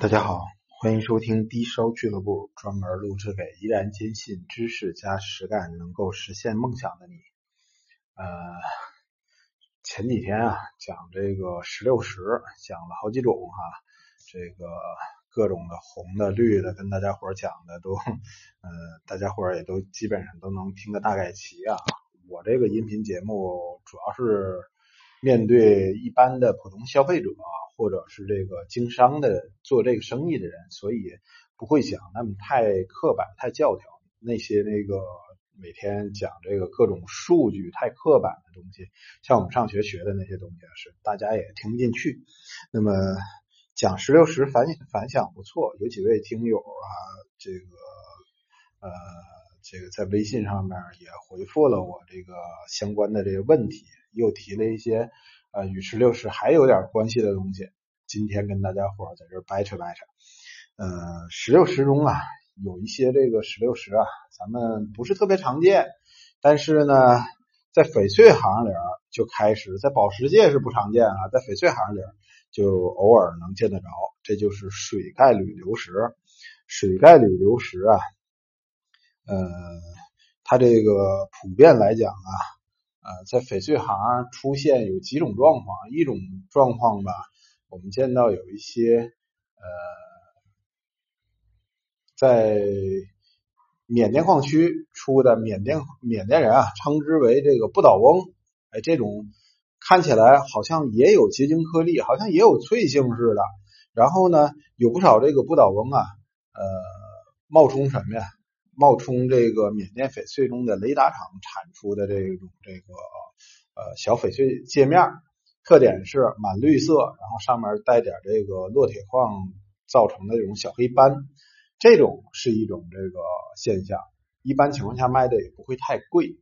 大家好，欢迎收听低烧俱乐部，专门录制给依然坚信知识加实干能够实现梦想的你。呃，前几天啊，讲这个石榴石，讲了好几种哈，这个各种的红的、绿的，跟大家伙讲的都，呃，大家伙也都基本上都能听个大概齐啊。我这个音频节目主要是面对一般的普通消费者。或者是这个经商的做这个生意的人，所以不会讲那么太刻板、太教条那些那个每天讲这个各种数据太刻板的东西，像我们上学学的那些东西是大家也听不进去。那么讲石榴石反反响不错，有几位听友啊，这个呃这个在微信上面也回复了我这个相关的这个问题，又提了一些。呃，与石榴石还有点关系的东西，今天跟大家伙在这掰扯掰扯。呃，石榴石中啊，有一些这个石榴石啊，咱们不是特别常见，但是呢，在翡翠行里就开始，在宝石界是不常见啊，在翡翠行里就偶尔能见得着。这就是水钙铝流石。水钙铝流石啊，呃，它这个普遍来讲啊。呃，在翡翠行出现有几种状况，一种状况吧，我们见到有一些呃，在缅甸矿区出的缅甸缅甸人啊，称之为这个不倒翁，哎，这种看起来好像也有结晶颗粒，好像也有脆性似的。然后呢，有不少这个不倒翁啊，呃，冒充什么呀？冒充这个缅甸翡翠中的雷达厂产出的这种这个呃小翡翠界面，特点是满绿色，然后上面带点这个烙铁矿造成的这种小黑斑，这种是一种这个现象，一般情况下卖的也不会太贵。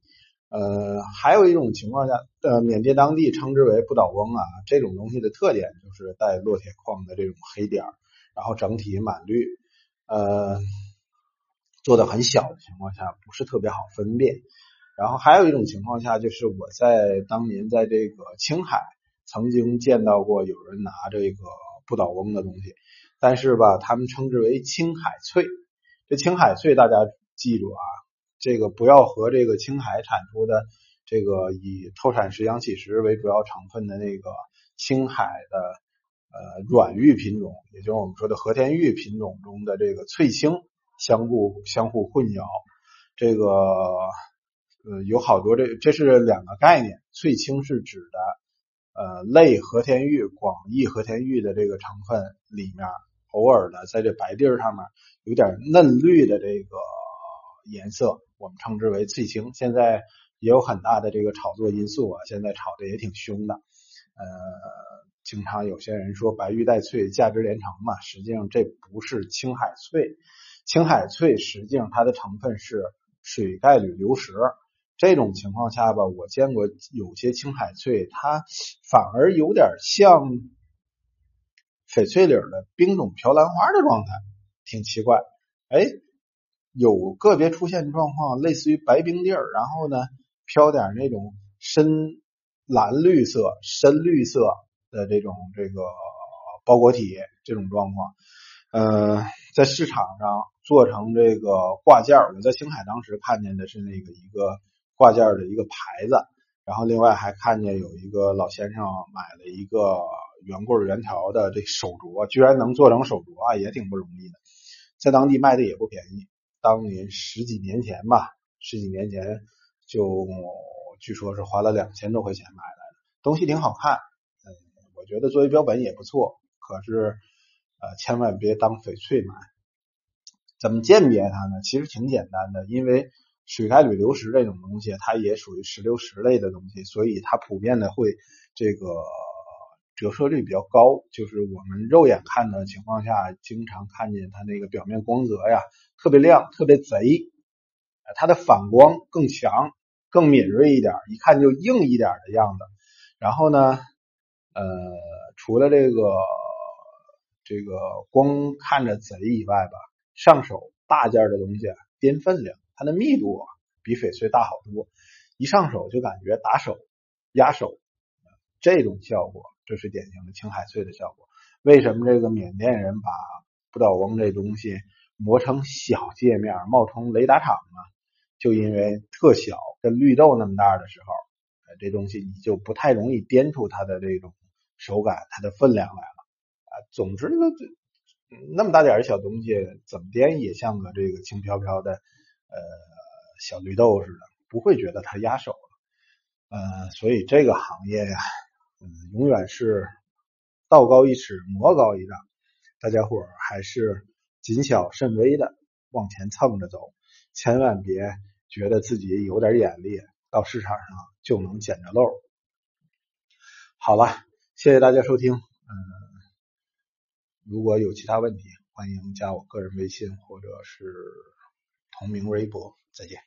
呃，还有一种情况下，呃，缅甸当地称之为不倒翁啊，这种东西的特点就是带烙铁矿的这种黑点，然后整体满绿，呃。做的很小的情况下不是特别好分辨，然后还有一种情况下就是我在当年在这个青海曾经见到过有人拿这个不倒翁的东西，但是吧，他们称之为青海翠。这青海翠大家记住啊，这个不要和这个青海产出的这个以透产石、阳起石为主要成分的那个青海的呃软玉品种，也就是我们说的和田玉品种中的这个翠青。相互相互混淆，这个呃有好多这这是两个概念。翠青是指的呃类和田玉、广义和田玉的这个成分里面，偶尔的在这白地儿上面有点嫩绿的这个颜色，我们称之为翠青。现在也有很大的这个炒作因素啊，现在炒的也挺凶的。呃，经常有些人说白玉带翠，价值连城嘛，实际上这不是青海翠。青海翠实际上它的成分是水钙铝流石，这种情况下吧，我见过有些青海翠，它反而有点像翡翠里的冰种飘兰花的状态，挺奇怪。哎，有个别出现状况，类似于白冰地儿，然后呢飘点那种深蓝绿色、深绿色的这种这个包裹体这种状况。呃，在市场上做成这个挂件我在青海当时看见的是那个一个挂件的一个牌子，然后另外还看见有一个老先生买了一个圆棍圆条的这手镯，居然能做成手镯啊，也挺不容易的，在当地卖的也不便宜，当年十几年前吧，十几年前就据说是花了两千多块钱买来的，东西挺好看，嗯，我觉得作为标本也不错，可是。呃，千万别当翡翠买。怎么鉴别它呢？其实挺简单的，因为水钙铝流石这种东西，它也属于石榴石类的东西，所以它普遍的会这个折射率比较高。就是我们肉眼看的情况下，经常看见它那个表面光泽呀特别亮、特别贼，它的反光更强、更敏锐一点，一看就硬一点的样子。然后呢，呃，除了这个。这个光看着贼以外吧，上手大件的东西掂分量，它的密度啊比翡翠大好多，一上手就感觉打手压手，这种效果，这是典型的青海翠的效果。为什么这个缅甸人把不倒翁这东西磨成小界面，冒充雷达场呢？就因为特小，跟绿豆那么大的时候，这东西你就不太容易颠出它的这种手感、它的分量来了。总之呢，那么大点小东西，怎么颠也像个这个轻飘飘的呃小绿豆似的，不会觉得它压手了。呃，所以这个行业呀，嗯，永远是道高一尺，魔高一丈。大家伙还是谨小慎微的往前蹭着走，千万别觉得自己有点眼力，到市场上就能捡着漏。好了，谢谢大家收听。如果有其他问题，欢迎加我个人微信或者是同名微博。再见。